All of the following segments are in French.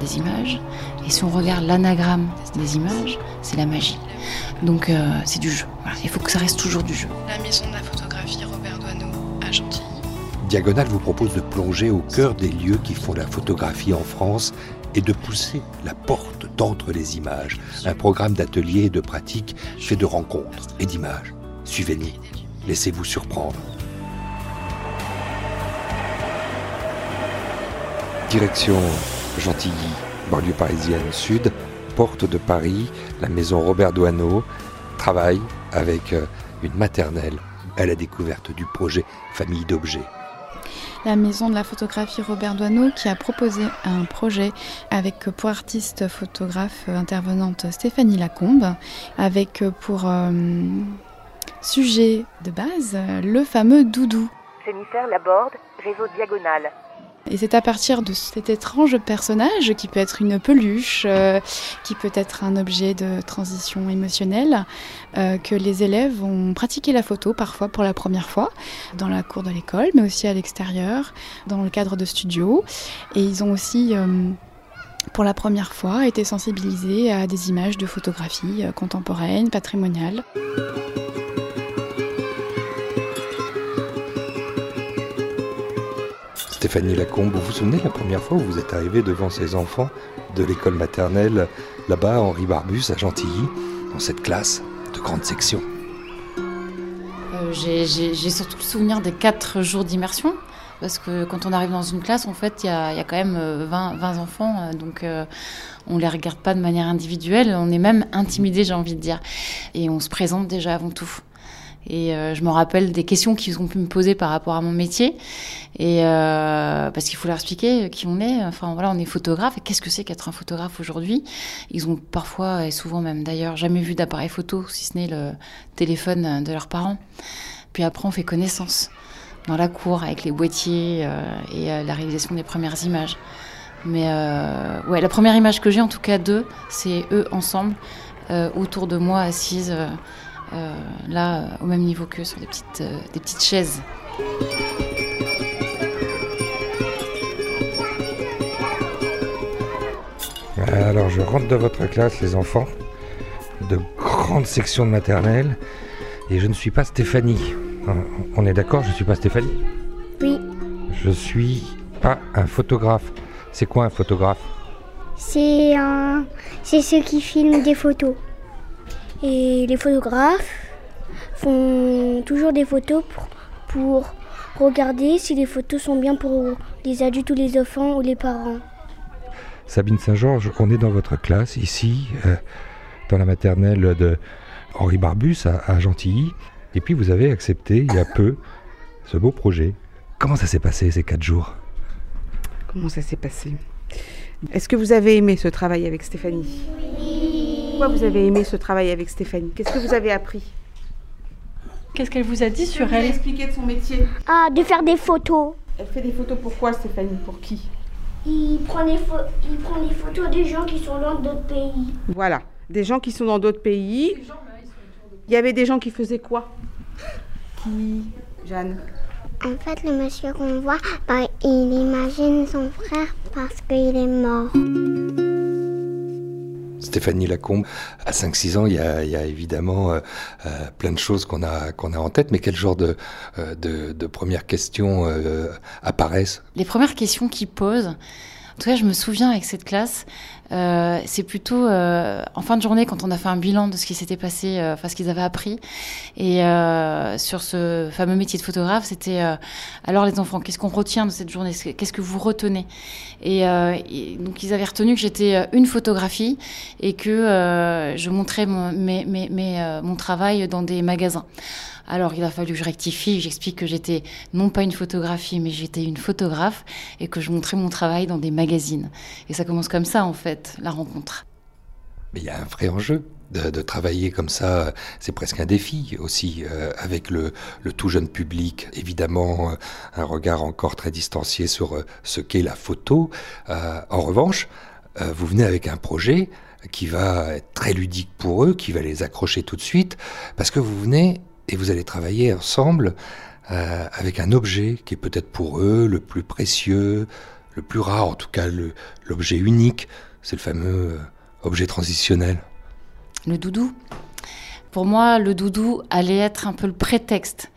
des images. Et si on regarde l'anagramme des images, c'est la magie. Donc euh, c'est du jeu. Il faut que ça reste toujours du jeu. La maison de la photographie Robert Doisneau à Gentilly. Diagonale vous propose de plonger au cœur des lieux qui font la photographie en France et de pousser la porte d'entre les images. Un programme d'ateliers et de pratiques fait de rencontres et d'images. Suivez-nous, laissez-vous surprendre. Direction Gentilly, banlieue parisienne sud, porte de Paris, la maison Robert Doisneau travaille avec euh, une maternelle à la découverte du projet Famille d'objets. La maison de la photographie Robert Doisneau qui a proposé un projet avec pour artiste photographe intervenante Stéphanie Lacombe, avec pour euh, sujet de base le fameux doudou. Jennifer Laborde, réseau diagonal. Et c'est à partir de cet étrange personnage, qui peut être une peluche, euh, qui peut être un objet de transition émotionnelle, euh, que les élèves ont pratiqué la photo parfois pour la première fois, dans la cour de l'école, mais aussi à l'extérieur, dans le cadre de studios. Et ils ont aussi... Euh, pour la première fois, été sensibilisés à des images de photographie contemporaine, patrimoniale. Stéphanie Lacombe, vous vous souvenez la première fois où vous êtes arrivée devant ces enfants de l'école maternelle, là-bas, Henri Barbus, à Gentilly, dans cette classe de grande section? Euh, J'ai surtout le souvenir des quatre jours d'immersion. Parce que quand on arrive dans une classe, en fait, il y, a, quand même 20, euh, 20 enfants. Euh, donc, on ne les regarde pas de manière individuelle. On est même intimidé, j'ai envie de dire. Et on se présente déjà avant tout. Et euh, je me rappelle des questions qu'ils ont pu me poser par rapport à mon métier. Et euh, parce qu'il faut leur expliquer qui on est. Enfin voilà, on est photographe. Et qu'est-ce que c'est qu'être un photographe aujourd'hui? Ils ont parfois et souvent même d'ailleurs jamais vu d'appareil photo, si ce n'est le téléphone de leurs parents. Puis après, on fait connaissance dans la cour avec les boîtiers euh, et la réalisation des premières images. Mais ouais, la première image que j'ai en tout cas d'eux, c'est eux ensemble autour de moi assises là, au même niveau que sur des petites, euh, des petites chaises. Alors, je rentre dans votre classe, les enfants, de grandes sections de maternelle, et je ne suis pas Stéphanie. On est d'accord, je ne suis pas Stéphanie? Oui. Je suis pas un photographe. C'est quoi un photographe? C'est un... c'est ceux qui filment des photos. Et les photographes font toujours des photos pour, regarder si les photos sont bien pour les adultes ou les enfants ou les parents. Sabine Saint-Georges, on est dans votre classe ici, euh, dans la maternelle de Henri Barbus à, Gentilly. Et puis vous avez accepté il y a peu ce beau projet. Comment ça s'est passé ces quatre jours? Comment ça s'est passé? Est-ce que vous avez aimé ce travail avec Stéphanie? Pourquoi vous avez aimé ce travail avec Stéphanie? Qu'est-ce que vous avez appris? Qu'est-ce qu'elle vous a dit sur elle? Expliquer de son métier? Ah, de faire des photos. Elle fait des photos pourquoi Stéphanie? Pour qui? Il prend, les il prend des photos des gens qui sont dans d'autres pays. Voilà, des gens qui sont dans d'autres pays. Il y avait des gens qui faisaient quoi? Qui? Jeanne? En fait, le monsieur qu'on voit, bah, il imagine son frère parce qu'il est mort. Stéphanie Lacombe, à 5-6 ans, il y a, évidemment euh, euh, plein de choses qu'on a, en tête, mais quel genre de, euh, de, premières questions apparaissent? Les premières questions qu'ils posent, en tout cas, je me souviens avec cette classe, euh, c'est plutôt euh, en fin de journée quand on a fait un bilan de ce qui s'était passé, euh, enfin ce qu'ils avaient appris. Et sur ce fameux métier de photographe, c'était alors les enfants, qu'est-ce qu'on retient de cette journée? Qu'est-ce que vous retenez? Et, donc ils avaient retenu que j'étais une photographie et que je montrais mon, mon travail dans des magasins. Alors il a fallu que je rectifie, j'explique que j'étais non pas une photographie, mais j'étais une photographe et que je montrais mon travail dans des magazines. Et ça commence comme ça en fait, la rencontre. Il y a un vrai enjeu. De, travailler comme ça, c'est presque un défi aussi, euh, avec le, tout jeune public, évidemment, euh, un regard encore très distancié sur euh, ce qu'est la photo. en revanche, vous venez avec un projet qui va être très ludique pour eux, qui va les accrocher tout de suite, parce que vous venez et vous allez travailler ensemble avec un objet qui est peut-être pour eux le plus précieux, le plus rare, en tout cas l'objet unique, c'est le fameux euh, objet transitionnel. Le doudou. Pour moi, le doudou allait être un peu le prétexte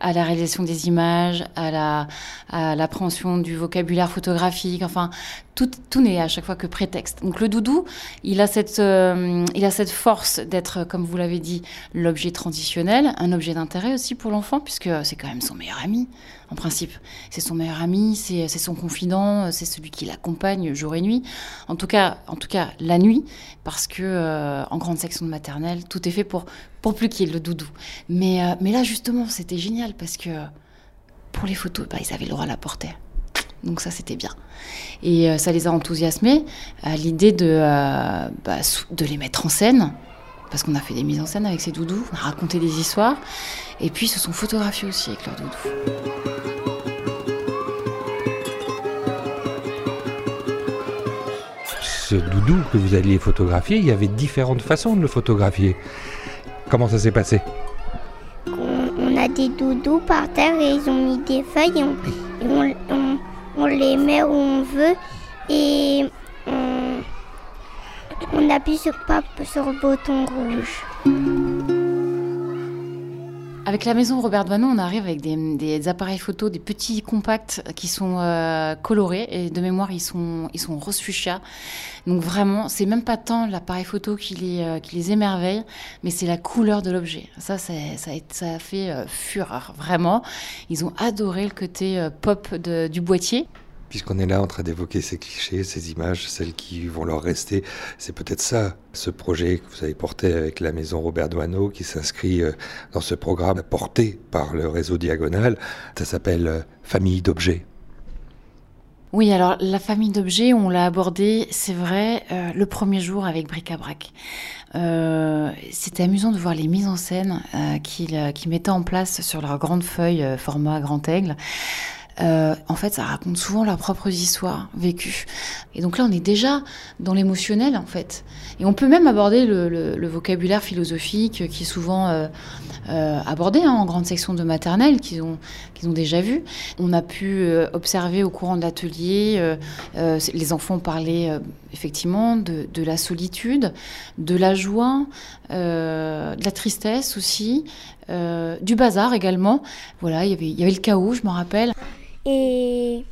à la réalisation des images, à la à l'appréhension du vocabulaire photographique. Enfin, tout, n'est à chaque fois que prétexte. Donc le doudou, il a cette euh, il a cette force d'être, comme vous l'avez dit, l'objet transitionnel, un objet d'intérêt aussi pour l'enfant puisque c'est quand même son meilleur ami en principe. C'est son meilleur ami, c'est son confident, c'est celui qui l'accompagne jour et nuit. En tout cas, en tout cas la nuit, parce que euh, en grande section de maternelle, tout est fait pour pour plus qu'il y ait le doudou. Mais euh, mais là justement, c'était génial parce que pour les photos, ils avaient le droit à la porter. Donc ça, c'était bien. Et euh, ça les a enthousiasmés à l'idée de, euh, bah, de les mettre en scène, parce qu'on a fait des mises en scène avec ces doudous, on a raconté des histoires, et puis ils se sont photographiés aussi avec leurs doudous. Ce doudou que vous alliez photographier, il y avait différentes façons de le photographier. Comment ça s'est passé? On, on a des doudous par terre et ils ont mis des feuilles et on, et on- on- on les met où on veut et on, appuie sur, sur le bouton rouge. Avec la maison Robert Doisneau, on arrive avec des, appareils photo, des petits compacts qui sont euh, colorés et de mémoire ils sont ils sont rose fuchsia. Donc vraiment, c'est même pas tant l'appareil photo qui les euh, émerveille, mais c'est la couleur de l'objet. Ça, ça a, fait euh, fureur vraiment. Ils ont adoré le côté pop du boîtier. Puisqu'on est là en train d'évoquer ces clichés, ces images, celles qui vont leur rester, c'est peut-être ça, ce projet que vous avez porté avec la maison Robert Doisneau, qui s'inscrit euh, dans ce programme porté par le réseau Diagonal. Ça s'appelle euh, Famille d'objets. Oui, alors la famille d'objets, on l'a abordé, c'est vrai, euh, le premier jour avec Bric-à-Brac. C'était amusant de voir les mises en scène qu'ils mettaient en place sur leur grande feuille format grand aigle. Euh, en fait, ça raconte souvent leurs propres histoires vécues. Et donc là, on est déjà dans l'émotionnel, en fait. Et on peut même aborder le, vocabulaire philosophique qui est souvent euh, euh, abordé hein, en grande section de maternelle, qu'ils ont, déjà vu. On a pu observer au courant de l'atelier, les enfants parlaient effectivement de, la solitude, de la joie, de la tristesse aussi, du bazar également. Voilà, il y avait, il y avait le chaos, je me rappelle. Et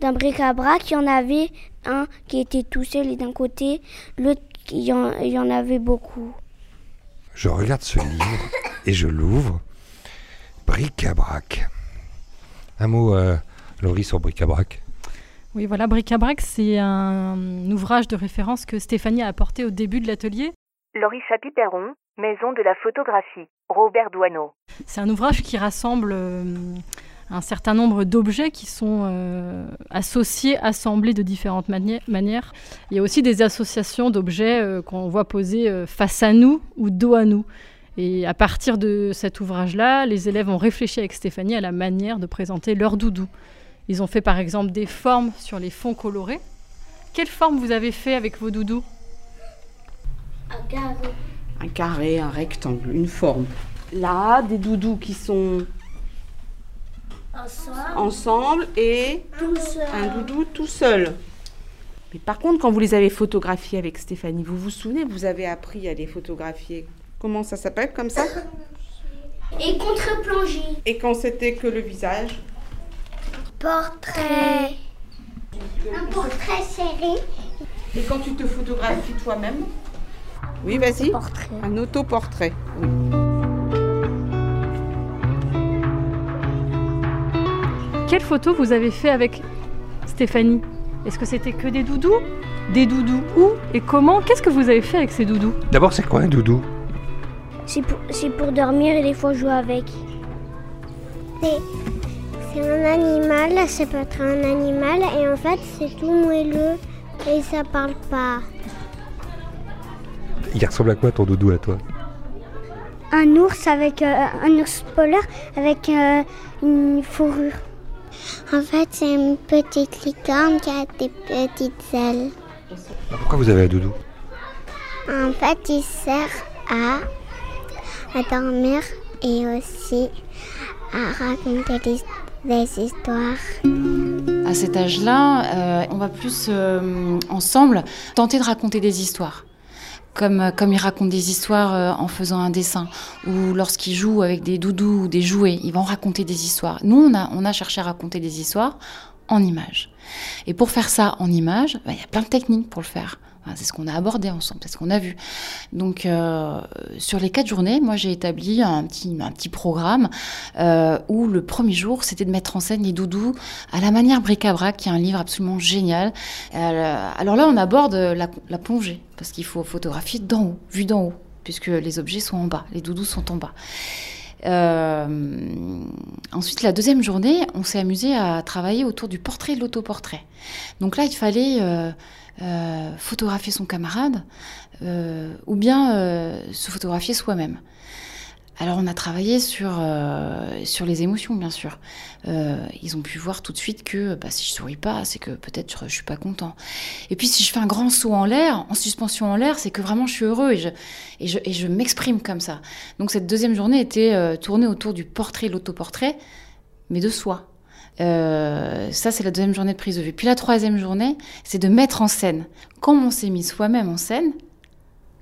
d'un bric-à-brac, il y en avait un qui était tout seul et d'un côté, l'autre, il y, en, il y en avait beaucoup. Je regarde ce livre et je l'ouvre. Bric-à-brac. Un mot, euh, Laurie, sur bric-à-brac. Oui, voilà, Bric-à-Brac, c'est un ouvrage de référence que Stéphanie a apporté au début de l'atelier. Laurie Chapiperon, Maison de la photographie, Robert Doisneau. C'est un ouvrage qui rassemble euh, un certain nombre d'objets qui sont euh, associés, assemblés de différentes mani- manières. Il y a aussi des associations d'objets euh, qu'on voit posés euh, face à nous ou dos à nous. Et à partir de cet ouvrage-là, les élèves ont réfléchi avec Stéphanie à la manière de présenter leur doudou. Ils ont fait par exemple des formes sur les fonds colorés. Quelle forme vous avez fait avec vos doudous? Un carré, un rectangle, une forme. Là, des doudous qui sont ensemble et un doudou tout seul. Mais par contre, quand vous les avez photographiés avec Stéphanie, vous vous souvenez, vous avez appris à les photographier? Comment ça s'appelle comme ça? Et contre-plongée. Et quand c'était que le visage? Portrait. Un portrait serré. Et quand tu te photographies toi-même? Oui, vas-y. Portrait. Un autoportrait. Oui. Quelle photo vous avez fait avec Stéphanie Est-ce que c'était que des doudous Des doudous où et comment Qu'est-ce que vous avez fait avec ces doudous D'abord, c'est quoi un doudou C'est pour, c'est pour dormir et des fois jouer avec. C'est, c'est un animal, ça peut être un animal et en fait c'est tout moelleux et ça parle pas. Il ressemble à quoi ton doudou à toi Un ours avec euh, un ours polaire avec euh, une fourrure. En fait c'est une petite licorne qui a des petites ailes. Pourquoi vous avez un doudou En fait il sert à, à dormir et aussi à raconter des, Des histoires. À cet âge-là, euh, on va plus euh, ensemble tenter de raconter des histoires. Comme, comme ils racontent des histoires euh, en faisant un dessin, ou lorsqu'ils jouent avec des doudous ou des jouets, ils vont raconter des histoires. Nous, on a, on a cherché à raconter des histoires en images. Et pour faire ça en images, bah, il y a plein de techniques pour le faire. C'est ce qu'on a abordé ensemble, c'est ce qu'on a vu. Donc, euh, sur les quatre journées, moi, j'ai établi un petit, un petit programme euh, où le premier jour, c'était de mettre en scène les doudous à la manière bric-à-brac, qui est un livre absolument génial. Euh, alors là, on aborde la, plongée, parce qu'il faut photographier d'en haut, vu d'en haut, puisque les objets sont en bas, les doudous sont en bas. Ensuite, la deuxième journée, on s'est amusé à travailler autour du portrait et de l'autoportrait. Donc là, il fallait euh, photographier son camarade euh, ou bien euh, se photographier soi-même. Alors on a travaillé sur, sur les émotions, bien sûr. Ils ont pu voir tout de suite que bah, si je souris pas, c'est que peut-être je, suis pas content. Et puis si je fais un grand saut en l'air, en suspension en l'air, c'est que vraiment je suis heureux et je, et je, et je m'exprime comme ça. Donc cette deuxième journée était tournée autour du portrait, l'autoportrait, mais de soi. Euh, ça, c'est la deuxième journée de prise de vue. Puis la troisième journée, c'est de mettre en scène. Comme on s'est mis soi-même en scène,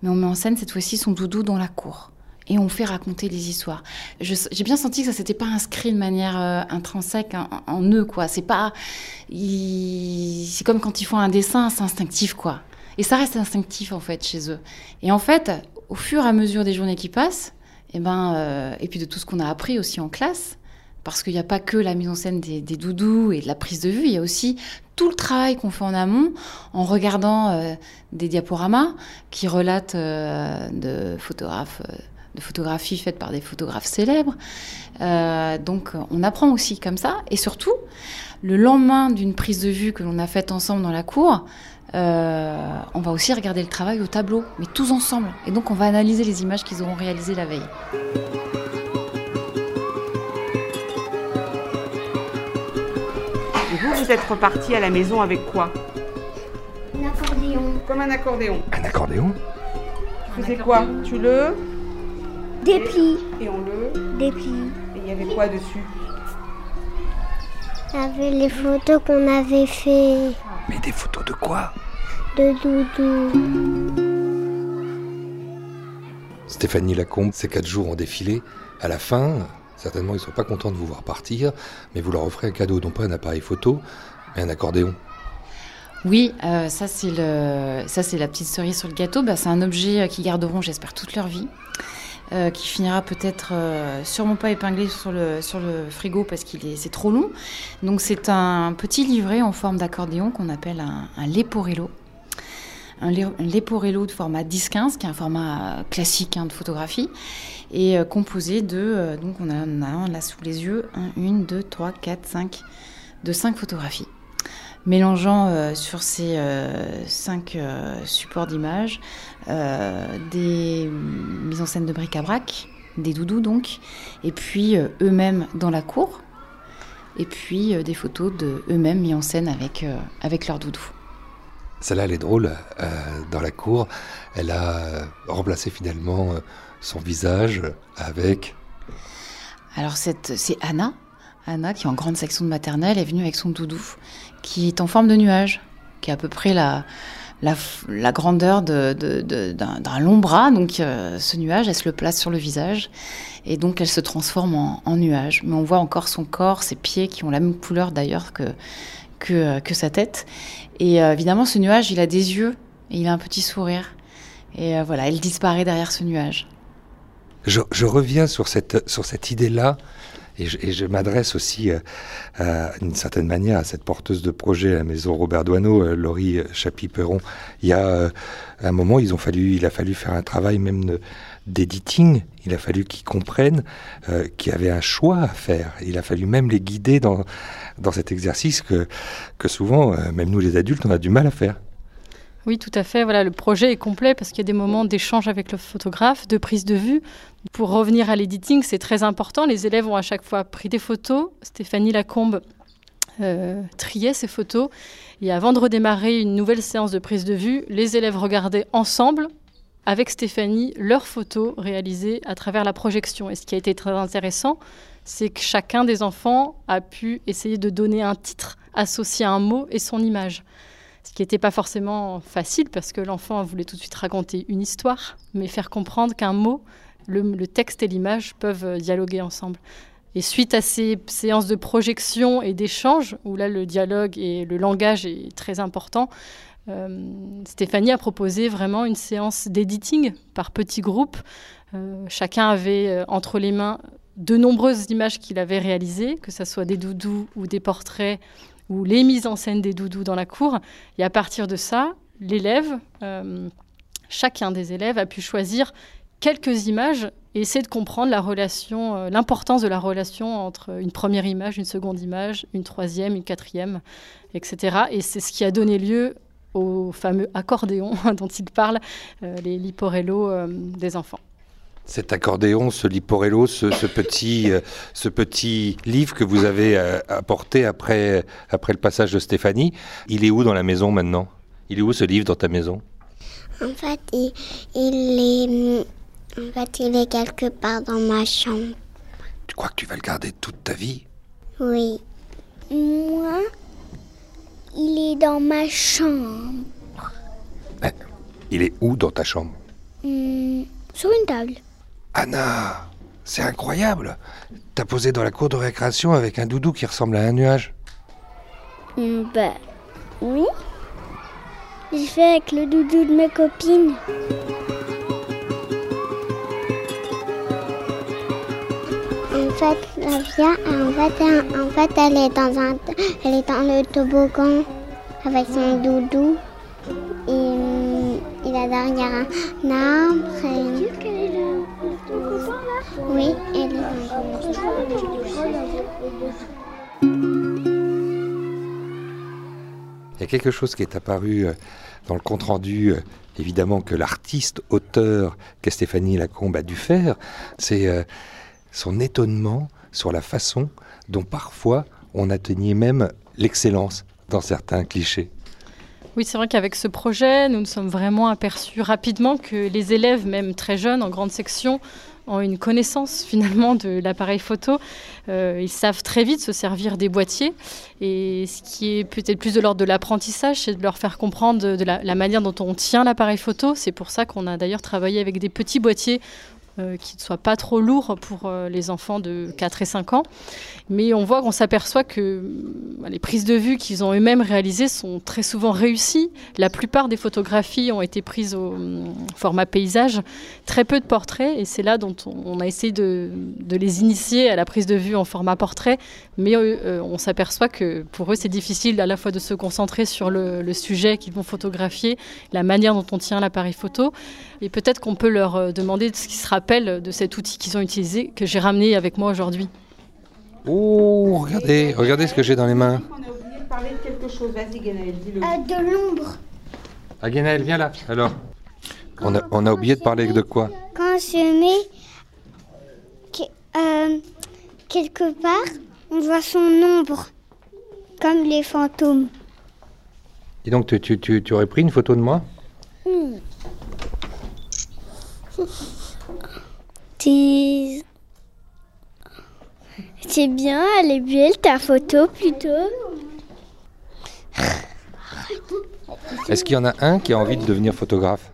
mais on met en scène cette fois-ci son doudou dans la cour. Et on fait raconter des histoires. J'ai bien senti que ça s'était pas inscrit de manière euh, intrinsèque en, en eux, quoi. C'est pas, c'est comme quand ils font un dessin, c'est instinctif, quoi. Et ça reste instinctif en fait chez eux. Et en fait, au fur et à mesure des journées qui passent, et ben, euh, et puis de tout ce qu'on a appris aussi en classe, parce qu'il n'y a pas que la mise en scène des, doudous et de la prise de vue, il y a aussi tout le travail qu'on fait en amont en regardant euh, des diaporamas qui relatent euh, de photographes. euh, de photographies faites par des photographes célèbres. Donc on apprend aussi comme ça. Et surtout, le lendemain d'une prise de vue que l'on a faite ensemble dans la cour, on va aussi regarder le travail au tableau, mais tous ensemble. Et donc on va analyser les images qu'ils auront réalisées la veille. Vous, êtes reparti à la maison avec quoi Un accordéon. Comme un accordéon. Un accordéon Tu faisais quoi Tu le Des plis. et on le Des plis. et il y avait quoi dessus Il y avait les photos qu'on avait fait Mais des photos de quoi de doudou. Stéphanie Lacombe, ces quatre jours ont défilé. À la fin, certainement, ils ne sont pas contents de vous voir partir, mais vous leur offrez un cadeau, non pas un appareil photo, mais un accordéon. Oui, euh, ça c'est la petite cerise sur le gâteau. Bah, c'est un objet euh, qu'ils garderont, j'espère, toute leur vie, euh, qui finira peut-être sûrement pas épinglé sur le sur le frigo parce qu'il est c'est trop long. Donc c'est un petit livret en forme d'accordéon qu'on appelle un, un leporello. Un, le- un leporello de format 10-15, qui est un format euh, classique hein, de photographie, et euh, composé de, euh, donc on a, a un là sous les yeux, 1, 1, 2, 3, 4, 5, de 5 photographies mélangeant sur ces cinq supports d'images des mm, mises en scène de bric-à-brac, des doudous donc, et puis eux-mêmes dans la cour, et puis des photos de eux-mêmes mis en scène avec, avec leurs doudous. Celle-là, elle est drôle. euh, dans la cour, elle a euh, remplacé finalement euh, son visage avec. Alors c'est Anna, Anna qui est en grande section de maternelle, est venue avec son doudou, qui est en forme de nuage, qui est à peu près la, la, grandeur de- de- de- d'un long bras. Donc ce nuage, elle se le place sur le visage, et donc elle se transforme en, nuage. Mais on voit encore son corps, ses pieds qui ont la même couleur d'ailleurs que, que sa tête. Et euh, évidemment, ce nuage, il a des yeux, et il a un petit sourire. Et euh, voilà, elle disparaît derrière ce nuage. Je, je reviens sur cette, sur cette idée-là, et je, je m'adresse aussi euh, à, d'une certaine manière à cette porteuse de projet à la maison Robert Doisneau, euh, Laurie Chapi-Perron. Il y a euh, un moment, ils ont fallu, il a fallu faire un travail même d'editing. Il a fallu qu'ils comprennent euh, qu'il y avait un choix à faire. Il a fallu même les guider dans, dans cet exercice que, que souvent, euh, même nous les adultes, on a du mal à faire. Oui, tout à fait. Voilà, le projet est complet parce qu'il y a des moments d'échange avec le photographe, de prise de vue. Pour revenir à l'editing, c'est très important. Les élèves ont à chaque fois pris des photos. Stéphanie Lacombe euh, triait ces photos. Et avant de redémarrer une nouvelle séance de prise de vue, les élèves regardaient ensemble avec Stéphanie leurs photos réalisées à travers la projection. Et ce qui a été très intéressant, c'est que chacun des enfants a pu essayer de donner un titre associé à un mot et son image. Ce qui n'était pas forcément facile parce que l'enfant voulait tout de suite raconter une histoire, mais faire comprendre qu'un mot, le, texte et l'image peuvent dialoguer ensemble. Et suite à ces séances de projection et d'échange, où là le dialogue et le langage est très important, euh, Stéphanie a proposé vraiment une séance d'editing par petits groupes. Euh, chacun avait euh, entre les mains de nombreuses images qu'il avait réalisées, que ce soit des doudous ou des portraits ou les mises en scène des doudous dans la cour. Et à partir de ça, l'élève, chacun des élèves a pu choisir quelques images et essayer de comprendre la relation, l'importance de la relation entre une première image, une seconde image, une troisième, une quatrième, etc. Et c'est ce qui a donné lieu au fameux accordéon dont il parle, euh, les liporello euh, des enfants. Cet accordéon, ce liporello, ce, petit, euh, ce petit livre que vous avez apporté après, après le passage de Stéphanie, il est où dans la maison maintenant? Il est où ce livre dans ta maison? En fait, il, il, est, en fait, il est quelque part dans ma chambre. Tu crois que tu vas le garder toute ta vie? Oui. Moi, il est dans ma chambre. Eh, il est où dans ta chambre? Hmm, Sur une table. Anna, c'est incroyable. T'as posé dans la cour de récréation avec un doudou qui ressemble à un nuage. Ben, oui. J'ai fait avec le doudou de mes copines. En fait, la vient, en fait, en fait, elle est dans un, elle est dans le toboggan avec son doudou. Et il a derrière un arbre. Et... Oui, elle est Il y a quelque chose qui est apparu euh, dans le compte-rendu, euh, évidemment, que l'artiste, auteur que Stéphanie Lacombe a dû faire, c'est euh, son étonnement sur la façon dont parfois on atteignait même l'excellence dans certains clichés. Oui, c'est vrai qu'avec ce projet, nous nous sommes vraiment aperçus rapidement que les élèves, même très jeunes, en grande section, ont une connaissance finalement de l'appareil photo. Euh, ils savent très vite se servir des boîtiers. Et ce qui est peut-être plus de l'ordre de l'apprentissage, c'est de leur faire comprendre de, la, la, manière dont on tient l'appareil photo. C'est pour ça qu'on a d'ailleurs travaillé avec des petits boîtiers euh, qui ne soit pas trop lourd pour euh, les enfants de 4 et 5 ans. Mais on voit qu'on s'aperçoit que euh, les prises de vue qu'ils ont eux-mêmes réalisées sont très souvent réussies. La plupart des photographies ont été prises au format paysage, très peu de portraits, et c'est là dont on a essayé de, les initier à la prise de vue en format portrait. Mais on s'aperçoit que pour eux, c'est difficile à la fois de se concentrer sur le sujet qu'ils vont photographier, la manière dont on tient l'appareil photo, et peut-être qu'on peut leur demander ce qui sera de cet outil qu'ils ont utilisé, que j'ai ramené avec moi aujourd'hui. Oh, regardez, regardez ce que j'ai dans les mains. On a oublié de parler de quelque chose. Vas-y, Guénaël, dis-le. Euh, de l'ombre. Ah, Guénaël, viens là, alors. On a, on a oublié de parler de quoi? Quand se met euh, quelque part, on voit son ombre, comme les fantômes. Et donc, tu, tu, tu, tu aurais pris une photo de moi? C'est... C'est bien, elle est belle ta photo plutôt? Est-ce qu'il y en a un qui a envie de devenir photographe?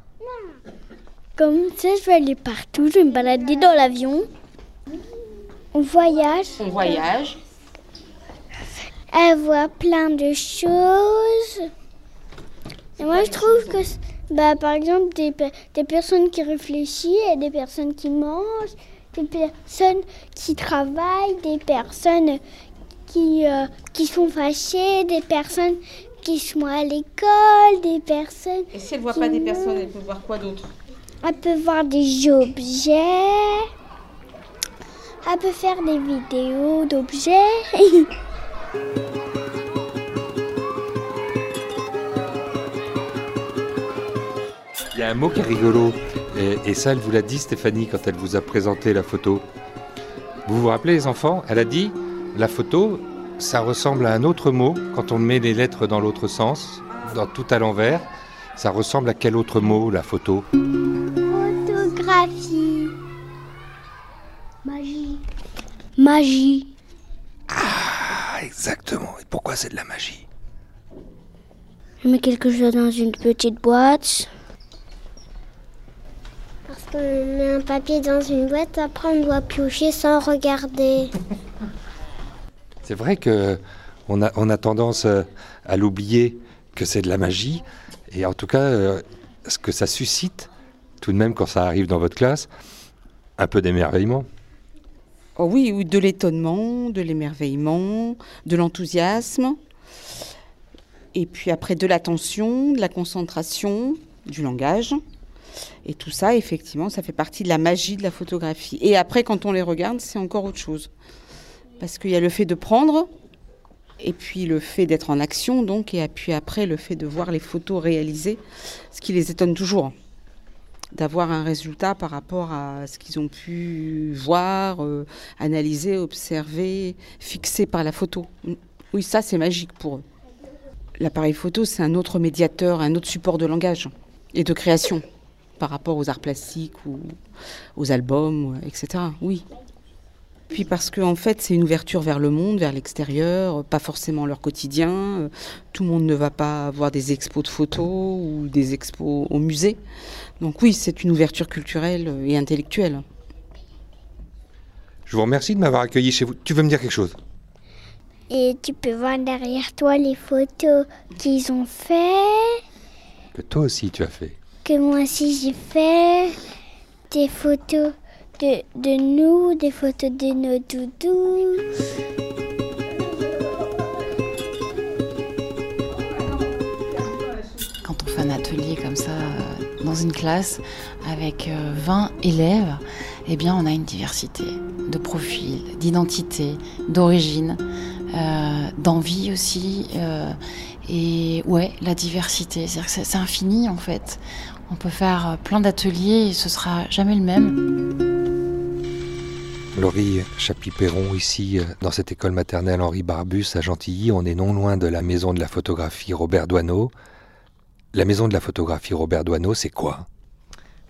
Comme ça, je vais aller partout, je vais me balader dans l'avion. On voyage. On voyage. Elle voit plein de choses. Et moi, je trouve que bah, par exemple, des, des, personnes qui réfléchissent, et des personnes qui mangent, des personnes qui travaillent, des personnes qui, euh, qui sont fâchées, des personnes qui sont à l'école, des personnes. Et si elle ne voit pas des personnes, elle peut voir quoi d'autre? Elle peut voir des objets. Elle peut faire des vidéos d'objets. y a un mot qui est rigolo, et, ça, elle vous l'a dit, Stéphanie, quand elle vous a présenté la photo. Vous vous rappelez, les enfants Elle a dit la photo, ça ressemble à un autre mot quand on met les lettres dans l'autre sens, dans tout à l'envers. Ça ressemble à quel autre mot, la photo? Photographie. Magie. Magie. Ah, exactement. Et pourquoi c'est de la magie? Je mets quelque chose dans une petite boîte. Qu'on met un papier dans une boîte, après on doit piocher sans regarder. C'est vrai que on a, on a tendance euh, à l'oublier que c'est de la magie. Et en tout cas, euh, ce que ça suscite, tout de même quand ça arrive dans votre classe, un peu d'émerveillement. Oh oui, oui, de l'étonnement, de l'émerveillement, de l'enthousiasme. Et puis après de l'attention, de la concentration, du langage. Et tout ça, effectivement, ça fait partie de la magie de la photographie. Et après, quand on les regarde, c'est encore autre chose. Parce qu'il y a le fait de prendre, et puis le fait d'être en action, donc, et puis après, le fait de voir les photos réalisées, ce qui les étonne toujours. D'avoir un résultat par rapport à ce qu'ils ont pu voir, euh, analyser, observer, fixer par la photo. Oui, ça, c'est magique pour eux. L'appareil photo, c'est un autre médiateur, un autre support de langage et de création par rapport aux arts plastiques ou aux albums, etc. Oui. Puis parce qu'en en fait, c'est une ouverture vers le monde, vers l'extérieur, pas forcément leur quotidien. Tout le monde ne va pas voir des expos de photos ou des expos au musée. Donc oui, c'est une ouverture culturelle et intellectuelle. Je vous remercie de m'avoir accueilli chez vous. Tu veux me dire quelque chose? Et tu peux voir derrière toi les photos qu'ils ont fait. Que toi aussi tu as fait. Que moi aussi j'ai fait. Des photos de, de nous, des photos de nos doudous. Quand on fait un atelier comme ça euh, dans une classe avec euh, 20 élèves, eh bien on a une diversité de profils, d'identité, d'origine, euh, d'envie aussi. euh, et ouais, la diversité, c'est-à-dire que c'est infini en fait. On peut faire euh, plein d'ateliers et ce sera jamais le même. Laurie Chapuis-Perron, ici, euh, dans cette école maternelle Henri Barbus à Gentilly, on est non loin de la maison de la photographie Robert Doisneau. La maison de la photographie Robert Doisneau, c'est quoi?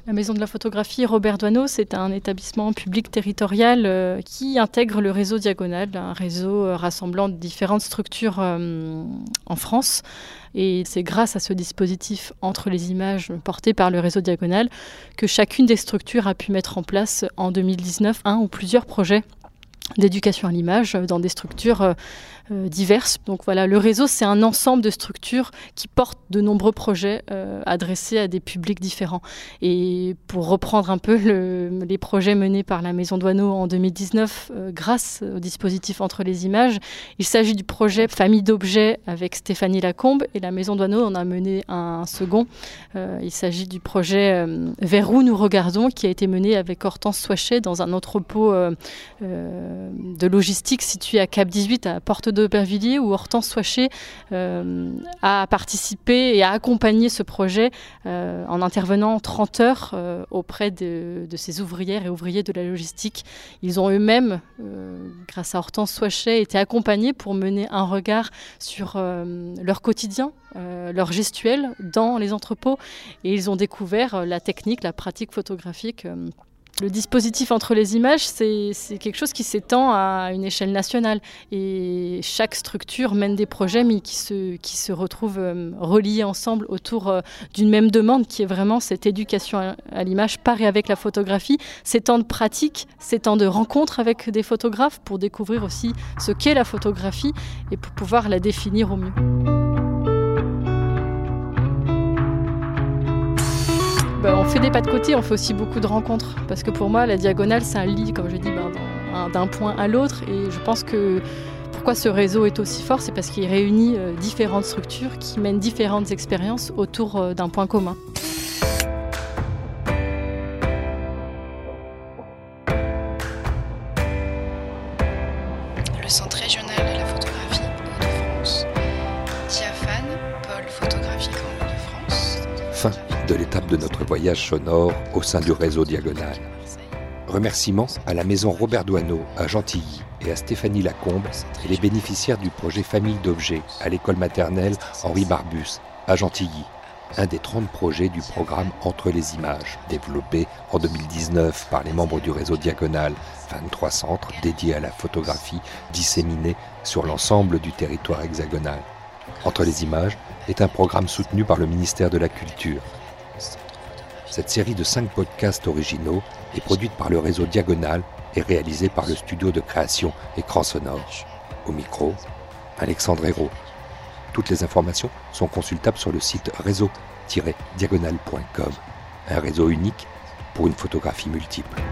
La Maison de la photographie Robert Doisneau, c'est un établissement public territorial euh, qui intègre le réseau Diagonal, un réseau euh, rassemblant différentes structures euh, en France. Et c'est grâce à ce dispositif entre les images porté par le réseau Diagonal que chacune des structures a pu mettre en place en 2019 un ou plusieurs projets d'éducation à l'image dans des structures diverses. Donc voilà, le réseau, c'est un ensemble de structures qui portent de nombreux projets euh, adressés à des publics différents. Et pour reprendre un peu le- les projets menés par la Maison Douaneau en 2019, euh, grâce au dispositif Entre les images, il s'agit du projet Famille d'objets avec Stéphanie Lacombe et la Maison Douaneau en a mené un second. Euh, il s'agit du projet euh, Vers où nous regardons qui a été mené avec Hortense Soichet dans un entrepôt euh, euh, de logistique situé à Cap 18 à Porte où Hortense Soichet euh, a participé et a accompagné ce projet euh, en intervenant 30 heures euh, auprès de, de ces ouvrières et ouvriers de la logistique. Ils ont eux-mêmes, grâce à Hortense Soichet, été accompagnés pour mener un regard sur leur quotidien, leur gestuelle dans les entrepôts et ils ont découvert la technique, la pratique photographique. Le dispositif entre les images, c'est quelque chose qui s'étend à une échelle nationale. Et chaque structure mène des projets, qui se, qui se retrouvent euh, reliés ensemble autour euh, d'une même demande, qui est vraiment cette éducation à, à l'image par et avec la photographie, ces temps de pratique, ces temps de rencontre avec des photographes pour découvrir aussi ce qu'est la photographie et pour pouvoir la définir au mieux. Ben, on fait des pas de côté, on fait aussi beaucoup de rencontres. Parce que pour moi, la diagonale, c'est un lit, comme je dis, ben, d'un point à l'autre. Et je pense que pourquoi ce réseau est aussi fort, c'est parce qu'il réunit euh, différentes structures qui mènent différentes expériences autour euh, d'un point commun. Sonore au sein du réseau Diagonal. Remerciements à la maison Robert Doisneau à Gentilly et à Stéphanie Lacombe et les bénéficiaires du projet Famille d'objets à l'école maternelle Henri Barbus à Gentilly. un des 30 projets du programme Entre les images, développé en 2019 par les membres du réseau Diagonal, 23 centres dédiés à la photographie disséminés sur l'ensemble du territoire hexagonal. Entre les images est un programme soutenu par le ministère de la Culture. Cette série de 5 podcasts originaux est produite par le réseau Diagonal et réalisée par le studio de création Écran Sonore. Au micro, Alexandre Hérault. Toutes les informations sont consultables sur le site réseau-diagonal.com, un réseau unique pour une photographie multiple.